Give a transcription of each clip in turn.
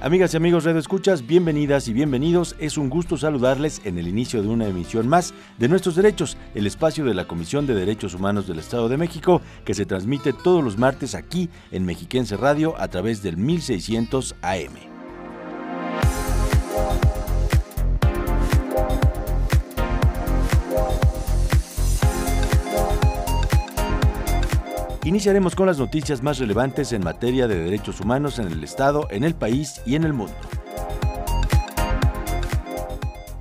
Amigas y amigos Radio Escuchas, bienvenidas y bienvenidos. Es un gusto saludarles en el inicio de una emisión más de Nuestros Derechos, el espacio de la Comisión de Derechos Humanos del Estado de México, que se transmite todos los martes aquí en Mexiquense Radio a través del 1600 AM. Iniciaremos con las noticias más relevantes en materia de derechos humanos en el Estado, en el país y en el mundo.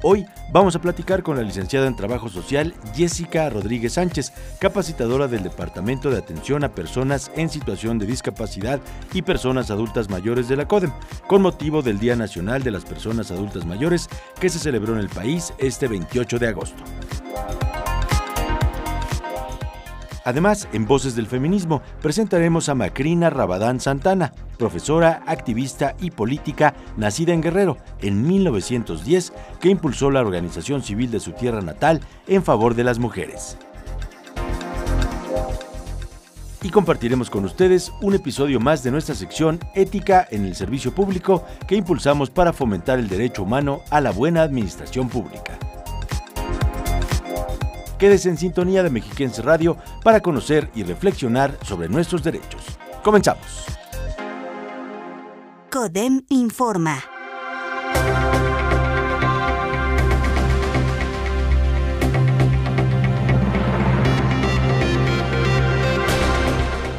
Hoy vamos a platicar con la licenciada en Trabajo Social Jessica Rodríguez Sánchez, capacitadora del Departamento de Atención a Personas en Situación de Discapacidad y Personas Adultas Mayores de la CODEM, con motivo del Día Nacional de las Personas Adultas Mayores que se celebró en el país este 28 de agosto. Además, en Voces del Feminismo presentaremos a Macrina Rabadán Santana, profesora, activista y política nacida en Guerrero en 1910, que impulsó la organización civil de su tierra natal en favor de las mujeres. Y compartiremos con ustedes un episodio más de nuestra sección Ética en el Servicio Público que impulsamos para fomentar el derecho humano a la buena administración pública. Quédese en sintonía de Mexiquense Radio para conocer y reflexionar sobre nuestros derechos. Comenzamos. CODEM informa.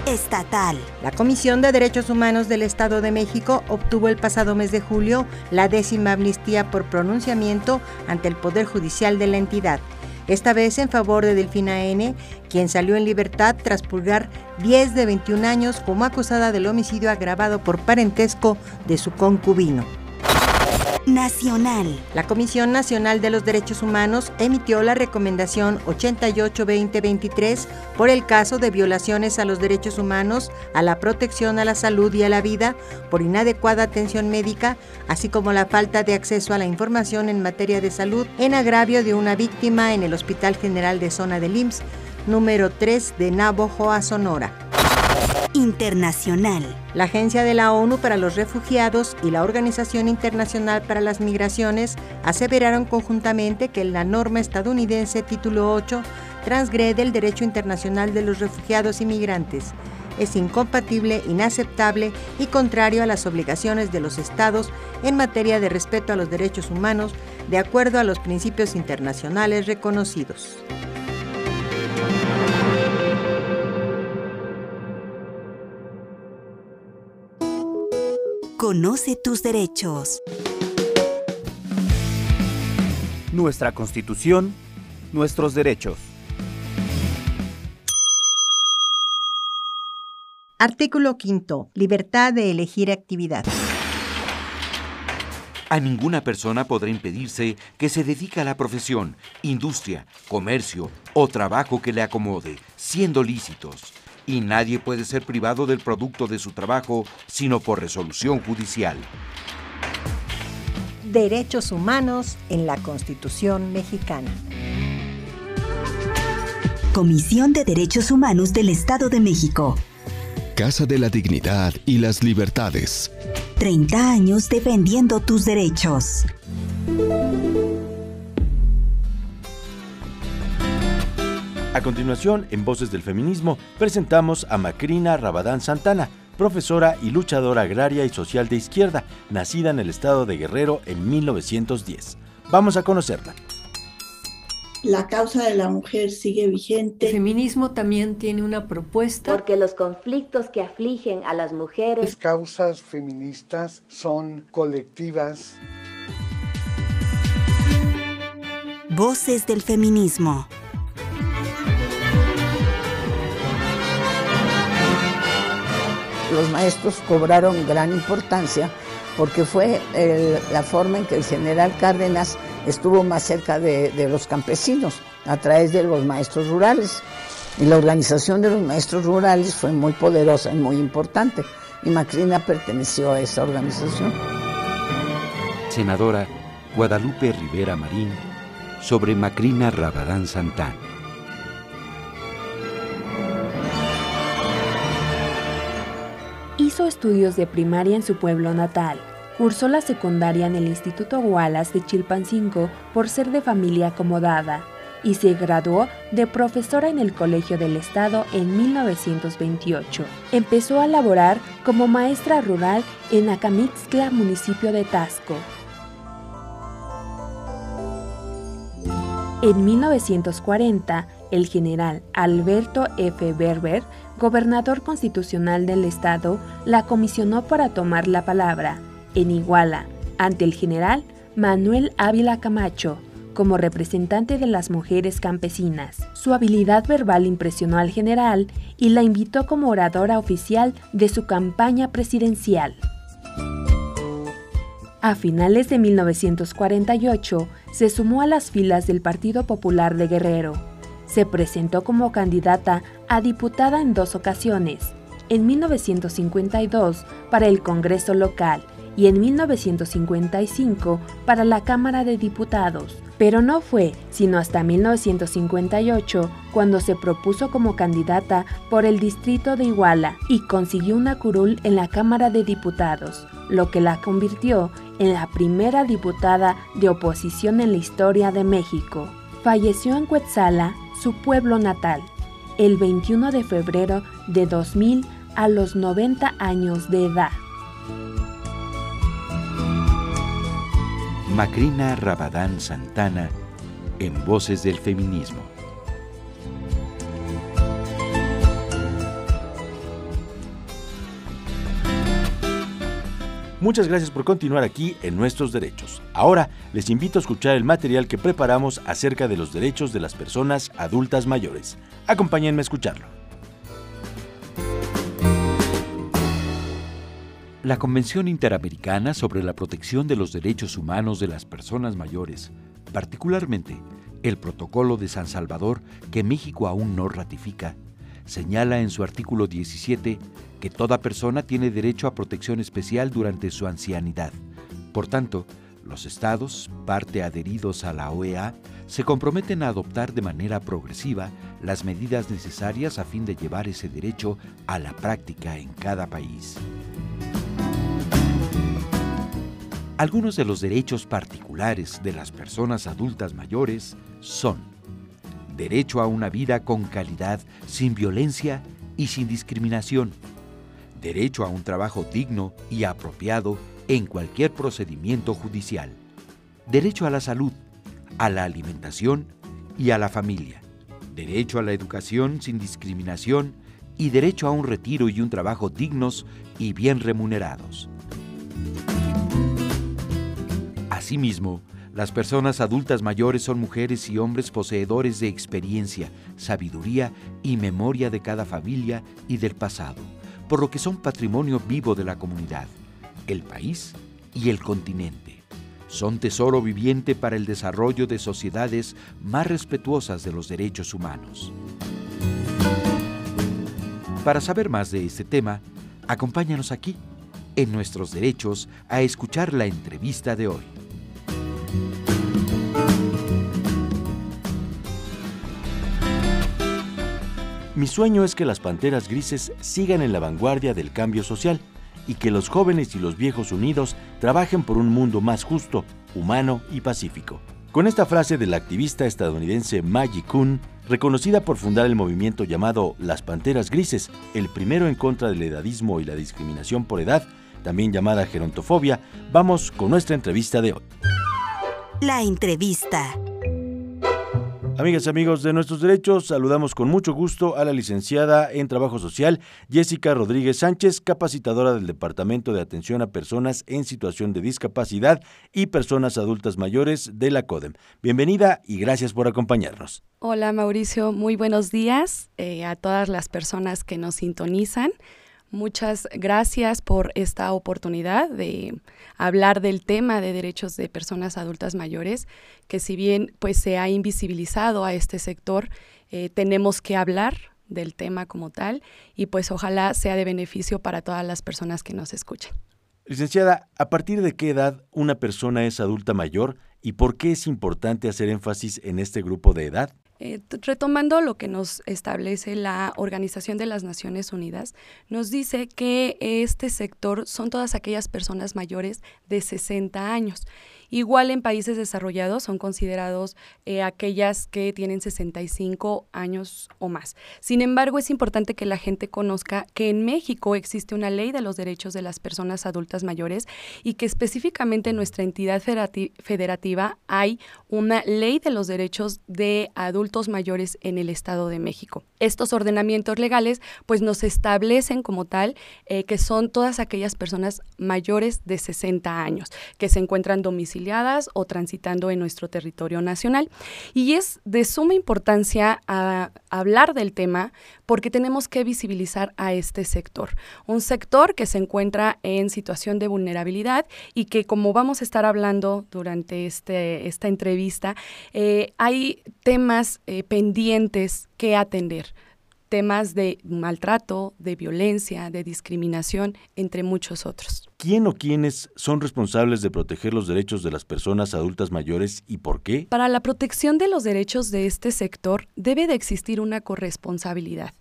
Estatal. La Comisión de Derechos Humanos del Estado de México obtuvo el pasado mes de julio la décima amnistía por pronunciamiento ante el Poder Judicial de la entidad esta vez en favor de Delfina N., quien salió en libertad tras purgar 10 de 21 años como acusada del homicidio agravado por parentesco de su concubino. Nacional. La Comisión Nacional de los Derechos Humanos emitió la recomendación 88-2023 por el caso de violaciones a los derechos humanos, a la protección a la salud y a la vida por inadecuada atención médica, así como la falta de acceso a la información en materia de salud en agravio de una víctima en el Hospital General de Zona del IMSS, número 3 de Navojoa, Sonora internacional. La Agencia de la ONU para los Refugiados y la Organización Internacional para las Migraciones aseveraron conjuntamente que la norma estadounidense Título 8 transgrede el derecho internacional de los refugiados y migrantes. Es incompatible, inaceptable y contrario a las obligaciones de los estados en materia de respeto a los derechos humanos de acuerdo a los principios internacionales reconocidos. Conoce tus derechos. Nuestra Constitución, nuestros derechos. Artículo 5. Libertad de elegir actividad. A ninguna persona podrá impedirse que se dedique a la profesión, industria, comercio o trabajo que le acomode, siendo lícitos y nadie puede ser privado del producto de su trabajo sino por resolución judicial. Derechos humanos en la Constitución mexicana. Comisión de Derechos Humanos del Estado de México. Casa de la Dignidad y las Libertades. 30 años defendiendo tus derechos. A continuación, en Voces del Feminismo, presentamos a Macrina Rabadán Santana, profesora y luchadora agraria y social de izquierda, nacida en el estado de Guerrero en 1910. Vamos a conocerla. La causa de la mujer sigue vigente. El feminismo también tiene una propuesta. Porque los conflictos que afligen a las mujeres. Las causas feministas son colectivas. Voces del feminismo. Los maestros cobraron gran importancia porque fue la forma en que el general Cárdenas estuvo más cerca de, los campesinos a través de los maestros rurales. Y la organización de los maestros rurales fue muy poderosa y muy importante. Y Macrina perteneció a esa organización. Senadora Guadalupe Rivera Marín sobre Macrina Rabadán Santán. Hizo estudios de primaria en su pueblo natal. Cursó la secundaria en el Instituto Wallace de Chilpancingo por ser de familia acomodada y se graduó de profesora en el Colegio del Estado en 1928. Empezó a laborar como maestra rural en Acamixtla, municipio de Tasco. En 1940, el general Alberto F. Berber, gobernador constitucional del estado, la comisionó para tomar la palabra, en Iguala, ante el general Manuel Ávila Camacho, como representante de las mujeres campesinas. Su habilidad verbal impresionó al general y la invitó como oradora oficial de su campaña presidencial. A finales de 1948 se sumó a las filas del Partido Popular de Guerrero. Se presentó como candidata a diputada en dos ocasiones, en 1952 para el Congreso local y en 1955 para la Cámara de Diputados, pero no fue sino hasta 1958 cuando se propuso como candidata por el distrito de Iguala y consiguió una curul en la Cámara de Diputados, lo que la convirtió en la primera diputada de oposición en la historia de México. Falleció en Cuetzala, su pueblo natal, el 21 de febrero de 2000 a los 90 años de edad. Macrina Rabadán Santana en Voces del Feminismo. Muchas gracias por continuar aquí en Nuestros Derechos. Ahora les invito a escuchar el material que preparamos acerca de los derechos de las personas adultas mayores. Acompáñenme a escucharlo. La Convención Interamericana sobre la Protección de los Derechos Humanos de las Personas Mayores, particularmente el Protocolo de San Salvador que México aún no ratifica, señala en su artículo 17 que toda persona tiene derecho a protección especial durante su ancianidad. Por tanto, los estados, parte adheridos a la OEA, se comprometen a adoptar de manera progresiva las medidas necesarias a fin de llevar ese derecho a la práctica en cada país. Algunos de los derechos particulares de las personas adultas mayores son derecho a una vida con calidad, sin violencia y sin discriminación, derecho a un trabajo digno y apropiado en cualquier procedimiento judicial, derecho a la salud, a la alimentación y a la familia, derecho a la educación sin discriminación y derecho a un retiro y un trabajo dignos y bien remunerados. Asimismo, las personas adultas mayores son mujeres y hombres poseedores de experiencia, sabiduría y memoria de cada familia y del pasado, por lo que son patrimonio vivo de la comunidad, el país y el continente. Son tesoro viviente para el desarrollo de sociedades más respetuosas de los derechos humanos. Para saber más de este tema, acompáñanos aquí, en Nuestros Derechos, a escuchar la entrevista de hoy. Mi sueño es que las panteras grises sigan en la vanguardia del cambio social y que los jóvenes y los viejos unidos trabajen por un mundo más justo, humano y pacífico. Con esta frase de la activista estadounidense Maggie Kuhn, reconocida por fundar el movimiento llamado Las Panteras Grises, el primero en contra del edadismo y la discriminación por edad, también llamada gerontofobia, vamos con nuestra entrevista de hoy. La entrevista. Amigas y amigos de nuestros derechos, saludamos con mucho gusto a la licenciada en Trabajo Social Jessica Rodríguez Sánchez, capacitadora del Departamento de Atención a Personas en Situación de Discapacidad y Personas Adultas Mayores de la CODEM. Bienvenida y gracias por acompañarnos. Hola Mauricio, muy buenos días eh, a todas las personas que nos sintonizan. Muchas gracias por esta oportunidad de hablar del tema de derechos de personas adultas mayores, que si bien pues se ha invisibilizado a este sector, eh, tenemos que hablar del tema como tal y pues ojalá sea de beneficio para todas las personas que nos escuchen. Licenciada, ¿a partir de qué edad una persona es adulta mayor y por qué es importante hacer énfasis en este grupo de edad? Eh, retomando lo que nos establece la Organización de las Naciones Unidas, nos dice que este sector son todas aquellas personas mayores de 60 años Igual en países desarrollados son considerados eh, aquellas que tienen 65 años o más. Sin embargo, es importante que la gente conozca que en México existe una ley de los derechos de las personas adultas mayores y que específicamente en nuestra entidad federativa hay una ley de los derechos de adultos mayores en el Estado de México. Estos ordenamientos legales pues nos establecen como tal eh, que son todas aquellas personas mayores de 60 años que se encuentran domiciliadas o transitando en nuestro territorio nacional. Y es de suma importancia hablar del tema porque tenemos que visibilizar a este sector. Un sector que se encuentra en situación de vulnerabilidad y que como vamos a estar hablando durante este, esta entrevista, eh, hay temas eh, pendientes que atender temas de maltrato, de violencia, de discriminación, entre muchos otros. ¿Quién o quiénes son responsables de proteger los derechos de las personas adultas mayores y por qué? Para la protección de los derechos de este sector debe de existir una corresponsabilidad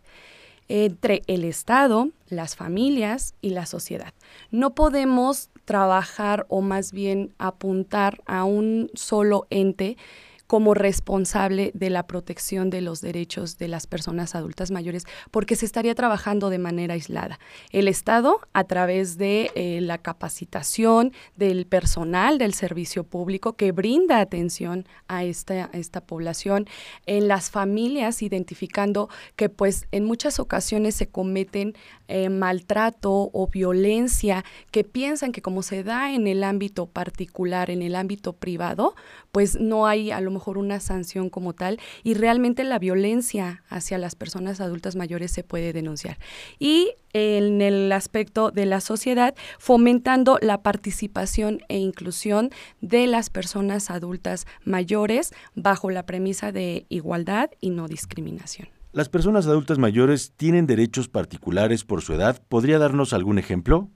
entre el Estado, las familias y la sociedad. No podemos trabajar o más bien apuntar a un solo ente como responsable de la protección de los derechos de las personas adultas mayores, porque se estaría trabajando de manera aislada. El Estado, a través de eh, la capacitación del personal del servicio público que brinda atención a esta, esta población, en las familias, identificando que pues en muchas ocasiones se cometen eh, maltrato o violencia que piensan que como se da en el ámbito particular, en el ámbito privado, pues no hay a lo mejor una sanción como tal y realmente la violencia hacia las personas adultas mayores se puede denunciar. Y en el aspecto de la sociedad, fomentando la participación e inclusión de las personas adultas mayores bajo la premisa de igualdad y no discriminación. ¿Las personas adultas mayores tienen derechos particulares por su edad? ¿Podría darnos algún ejemplo?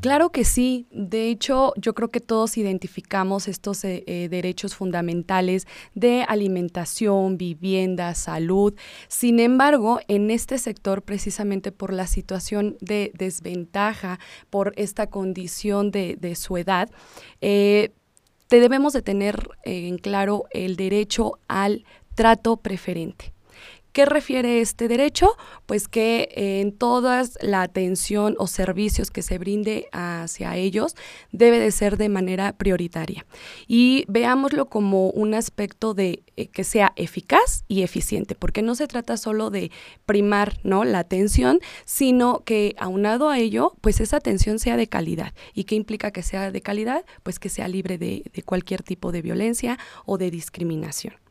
Claro que sí. De hecho, yo creo que todos identificamos estos eh, eh, derechos fundamentales de alimentación, vivienda, salud. Sin embargo, en este sector, precisamente por la situación de desventaja, por esta condición de, su edad, eh, te debemos de tener en claro el derecho al trato preferente. ¿Qué refiere este derecho? Pues que en toda la atención o servicios que se brinde hacia ellos debe de ser de manera prioritaria. Y veámoslo como un aspecto de eh, que sea eficaz y eficiente, porque no se trata solo de primar ¿no? la atención, sino que aunado a ello, pues esa atención sea de calidad. ¿Y qué implica que sea de calidad? Pues que sea libre de cualquier tipo de violencia o de discriminación.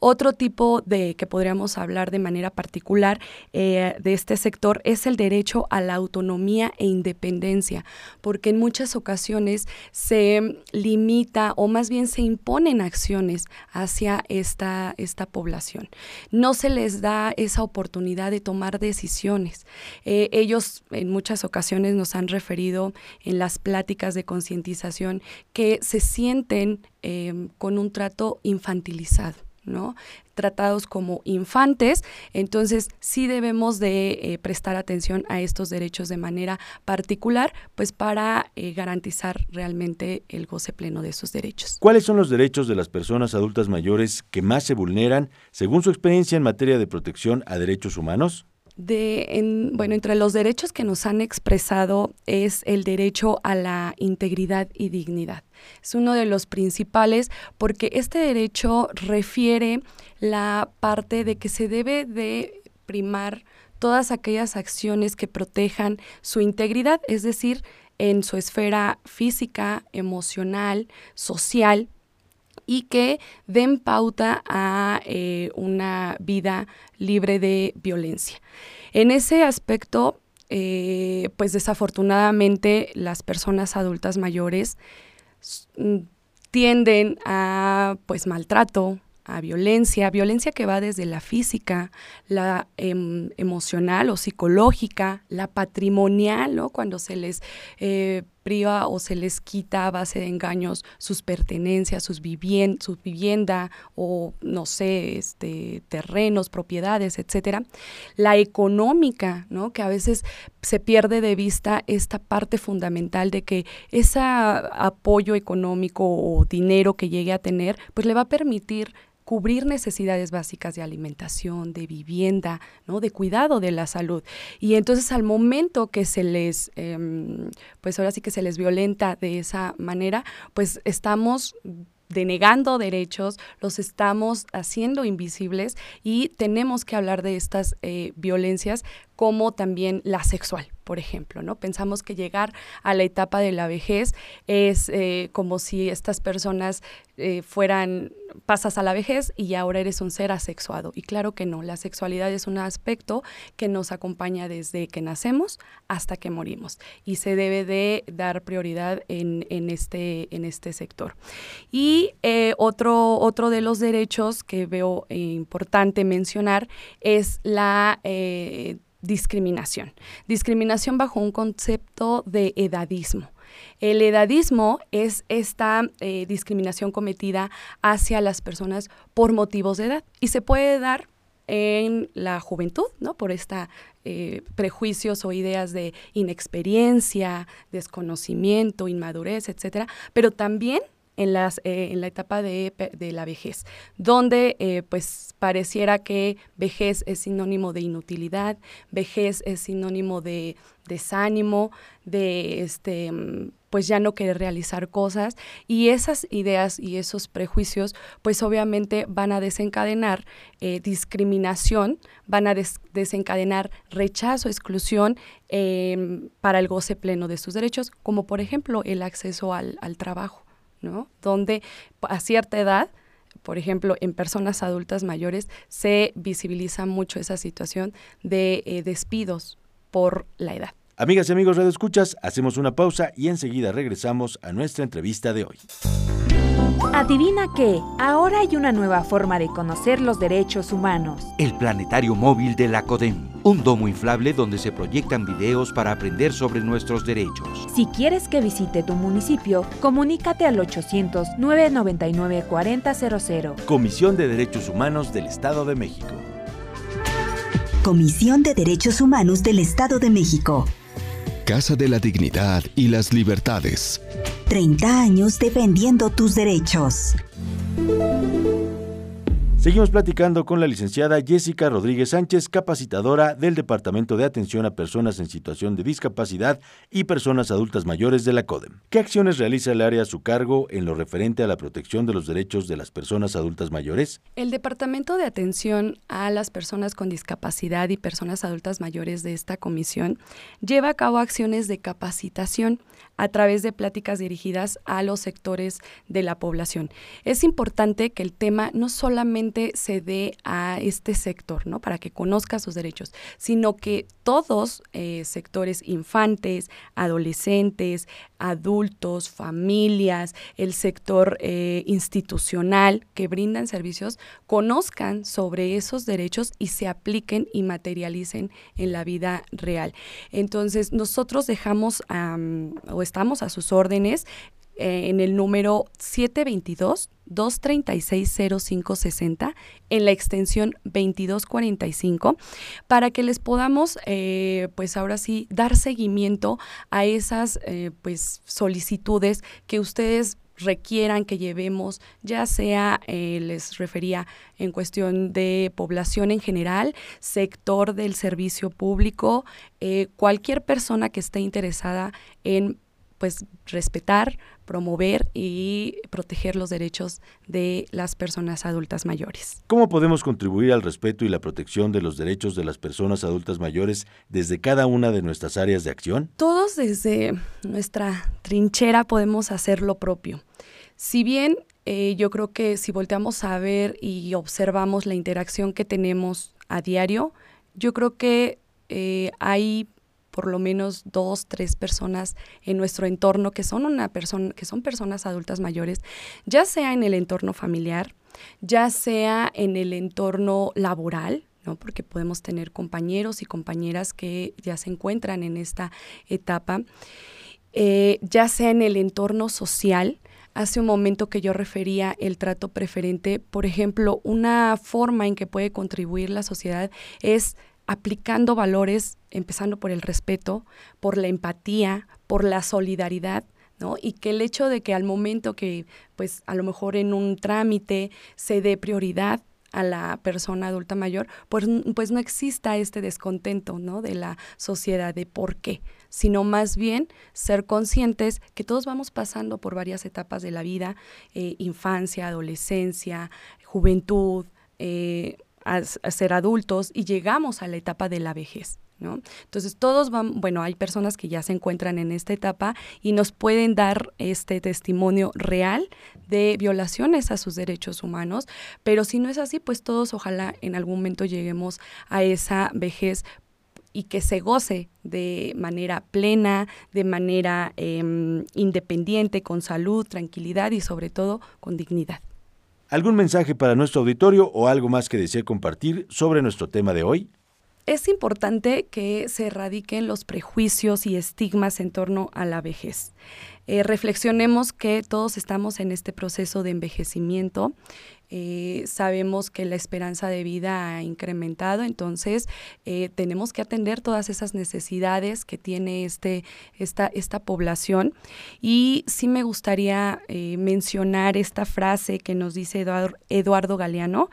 Otro tipo de que podríamos hablar de manera particular eh, de este sector es el derecho a la autonomía e independencia, porque en muchas ocasiones se limita o más bien se imponen acciones hacia esta, esta población. No se les da esa oportunidad de tomar decisiones. Eh, ellos en muchas ocasiones nos han referido en las pláticas de concientización que se sienten Em, con un trato infantilizado. ¿no? tratados como infantes, entonces sí debemos de eh, prestar atención a estos derechos de manera particular, pues para eh, garantizar realmente el goce pleno de esos derechos. ¿Cuáles son los derechos de las personas adultas mayores que más se vulneran según su experiencia en materia de protección a derechos humanos? De, bueno, entre los derechos que nos han expresado es el derecho a la integridad y dignidad. Es uno de los principales porque este derecho refiere la parte de que se debe de primar todas aquellas acciones que protejan su integridad, es decir, en su esfera física, emocional, social, y que den pauta a eh, una vida libre de violencia. En ese aspecto, eh, pues desafortunadamente las personas adultas mayores mm, tienden a pues maltrato, a violencia, violencia que va desde la física, la em, emocional o psicológica, la patrimonial, ¿no? Cuando se les eh, priva o se les quita a base de engaños sus pertenencias, sus su vivienda o, no sé, este, terrenos, propiedades, etcétera. La económica, ¿no? Que a veces se pierde de vista esta parte fundamental de que ese apoyo económico o dinero que llegue a tener, pues le va a permitir cubrir necesidades básicas de alimentación, de vivienda, ¿no? de cuidado de la salud. Y entonces al momento que se les, em, pues ahora sí que se les violenta de esa manera, pues estamos denegando derechos, los estamos haciendo invisibles y tenemos que hablar de estas eh, violencias como también la sexual, por ejemplo, ¿no? Pensamos que llegar a la etapa de la vejez es eh, como si estas personas eh, fueran, pasas a la vejez y ahora eres un ser asexuado. Y claro que no, la sexualidad es un aspecto que nos acompaña desde que nacemos hasta que morimos y se debe de dar prioridad en, este, este sector. Y eh, otro, otro de los derechos que veo importante mencionar es la discriminación. Discriminación bajo un concepto de edadismo. El edadismo es esta eh, discriminación cometida hacia las personas por motivos de edad y se puede dar en la juventud, ¿no? Por esta eh, prejuicios o ideas de inexperiencia, desconocimiento, inmadurez, etcétera, pero también en, las, eh, en la etapa de, la vejez, donde eh, pues pareciera que vejez es sinónimo de inutilidad, vejez es sinónimo de desánimo, de este pues ya no querer realizar cosas y esas ideas y esos prejuicios pues obviamente van a desencadenar eh, discriminación, van a desencadenar rechazo, exclusión em, para el goce pleno de sus derechos, como por ejemplo el acceso al trabajo. Donde a cierta edad, por ejemplo, en personas adultas mayores, se visibiliza mucho esa situación de eh, despidos por la edad. Amigas y amigos, Radio Escuchas, hacemos una pausa y enseguida regresamos a nuestra entrevista de hoy. Adivina qué, ahora hay una nueva forma de conocer los derechos humanos. El planetario móvil de la CODEM, un domo inflable donde se proyectan videos para aprender sobre nuestros derechos. Si quieres que visite tu municipio, comunícate al 800-999-4000. Comisión de Derechos Humanos del Estado de México. Comisión de Derechos Humanos del Estado de México. Casa de la Dignidad y las Libertades. 30 años defendiendo tus derechos. Seguimos platicando con la licenciada Jessica Rodríguez Sánchez, capacitadora del Departamento de Atención a Personas en Situación de Discapacidad y Personas Adultas Mayores de la CODEM. ¿Qué acciones realiza el área a su cargo en lo referente a la protección de los derechos de las personas adultas mayores? El Departamento de Atención a las Personas con Discapacidad y Personas Adultas Mayores de esta comisión lleva a cabo acciones de capacitación a través de pláticas dirigidas a los sectores de la población. Es importante que el tema no solamente se dé a este sector, ¿no? Para que conozca sus derechos, sino que todos eh, sectores infantes, adolescentes, adultos, familias, el sector eh, institucional que brindan servicios, conozcan sobre esos derechos y se apliquen y materialicen en la vida real. Entonces, nosotros dejamos o estamos a sus órdenes eh, en el número 722-236-0560 en la extensión 2245 para que les podamos eh, pues ahora sí dar seguimiento a esas eh, pues solicitudes que ustedes requieran que llevemos, ya sea, les refería en cuestión de población en general, sector del servicio público, cualquier persona que esté interesada en pues respetar, promover y proteger los derechos de las personas adultas mayores. ¿Cómo podemos contribuir al respeto y la protección de los derechos de las personas adultas mayores desde cada una de nuestras áreas de acción? Todos desde nuestra trinchera podemos hacer lo propio. Si bien eh, yo creo que si volteamos a ver y observamos la interacción que tenemos a diario, yo creo que eh, hay por lo menos dos, tres personas en nuestro entorno que son una persona, que son personas adultas mayores, ya sea en el entorno familiar, ya sea en el entorno laboral, ¿no? porque podemos tener compañeros y compañeras que ya se encuentran en esta etapa, eh, ya sea en el entorno social, hace un momento que yo refería el trato preferente, por ejemplo, una forma en que puede contribuir la sociedad es aplicando valores, empezando por el respeto, por la empatía, por la solidaridad, ¿no? Y que el hecho de que al momento que, pues, a lo mejor en un trámite se dé prioridad a la persona adulta mayor, pues, pues no exista este descontento, ¿no? De la sociedad de por qué, sino más bien ser conscientes que todos vamos pasando por varias etapas de la vida, eh, infancia, adolescencia, juventud, eh, a, ser adultos y llegamos a la etapa de la vejez. ¿No? Entonces todos van, bueno, hay personas que ya se encuentran en esta etapa y nos pueden dar este testimonio real de violaciones a sus derechos humanos, pero si no es así, pues todos ojalá en algún momento lleguemos a esa vejez y que se goce de manera plena, de manera em, independiente, con salud, tranquilidad y sobre todo con dignidad. ¿Algún mensaje para nuestro auditorio o algo más que desee compartir sobre nuestro tema de hoy? Es importante que se erradiquen los prejuicios y estigmas en torno a la vejez. Eh, reflexionemos que todos estamos en este proceso de envejecimiento. Eh, sabemos que la esperanza de vida ha incrementado, entonces eh, tenemos que atender todas esas necesidades que tiene este, esta, esta población. Y sí me gustaría mencionar esta frase que nos dice Eduardo Galeano.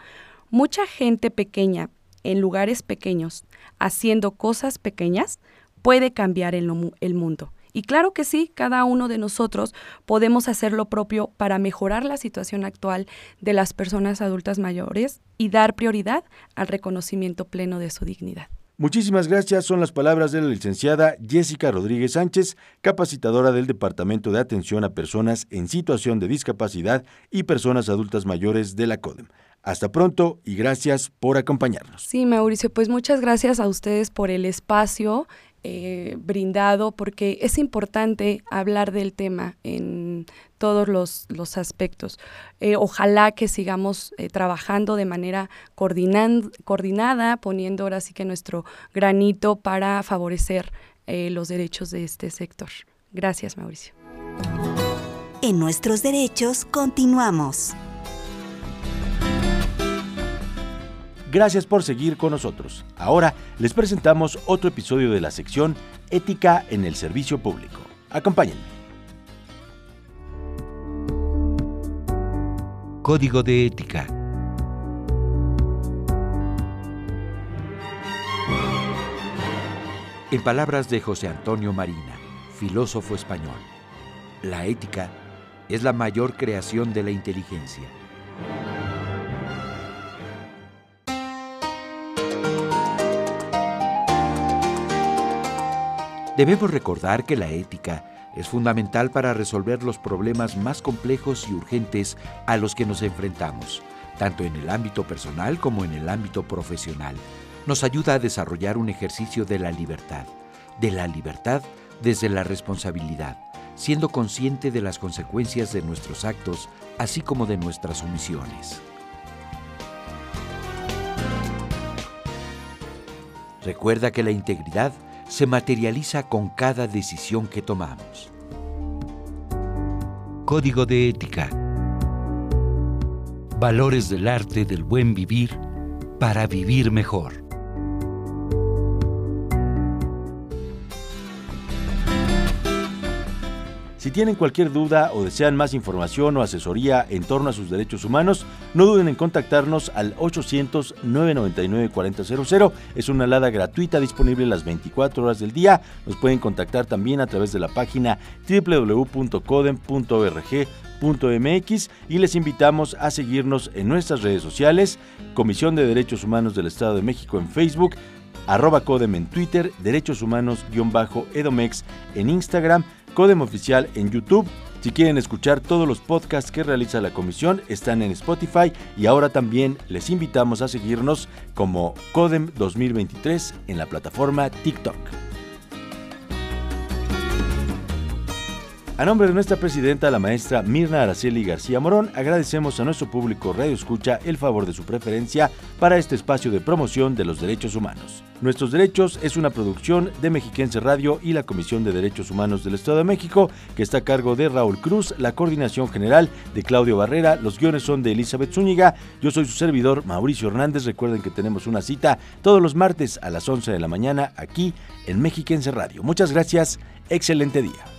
Mucha gente pequeña en lugares pequeños, haciendo cosas pequeñas, puede cambiar el mundo. Y claro que sí, cada uno de nosotros podemos hacer lo propio para mejorar la situación actual de las personas adultas mayores y dar prioridad al reconocimiento pleno de su dignidad. Muchísimas gracias. Son las palabras de la licenciada Jessica Rodríguez Sánchez, capacitadora del Departamento de Atención a Personas en Situación de Discapacidad y Personas Adultas Mayores de la CODEM. Hasta pronto y gracias por acompañarnos. Sí, Mauricio, pues muchas gracias a ustedes por el espacio eh, brindado, porque es importante hablar del tema en todos los, aspectos. Eh, ojalá que sigamos eh, trabajando de manera coordinada, poniendo ahora sí que nuestro granito para favorecer los derechos de este sector. Gracias, Mauricio. En nuestros derechos continuamos. Gracias por seguir con nosotros. Ahora les presentamos otro episodio de la sección Ética en el Servicio Público. Acompáñenme. Código de Ética. En palabras de José Antonio Marina, filósofo español, la ética es la mayor creación de la inteligencia. Debemos recordar que la ética es fundamental para resolver los problemas más complejos y urgentes a los que nos enfrentamos, tanto en el ámbito personal como en el ámbito profesional. Nos ayuda a desarrollar un ejercicio de la libertad, de la libertad desde la responsabilidad, siendo consciente de las consecuencias de nuestros actos, así como de nuestras omisiones. Recuerda que la integridad se materializa con cada decisión que tomamos. Código de Ética. Valores del arte del buen vivir para vivir mejor. Si tienen cualquier duda o desean más información o asesoría en torno a sus derechos humanos, no duden en contactarnos al 800-999-4000. Es una alada gratuita disponible las 24 horas del día. Nos pueden contactar también a través de la página www.codem.org.mx y les invitamos a seguirnos en nuestras redes sociales, Comisión de Derechos Humanos del Estado de México en Facebook, arroba Codem en Twitter, Derechos Humanos-Edomex en Instagram, Codem Oficial en YouTube. Si quieren escuchar todos los podcasts que realiza la comisión, están en Spotify y ahora también les invitamos a seguirnos como Codem 2023 en la plataforma TikTok. A nombre de nuestra presidenta, la maestra Mirna Araceli García Morón, agradecemos a nuestro público Radio Escucha el favor de su preferencia para este espacio de promoción de los derechos humanos. Nuestros Derechos es una producción de Mexiquense Radio y la Comisión de Derechos Humanos del Estado de México, que está a cargo de Raúl Cruz, la coordinación general de Claudio Barrera, los guiones son de Elizabeth Zúñiga, yo soy su servidor Mauricio Hernández, recuerden que tenemos una cita todos los martes a las 11 de la mañana aquí en Mexiquense Radio. Muchas gracias, excelente día.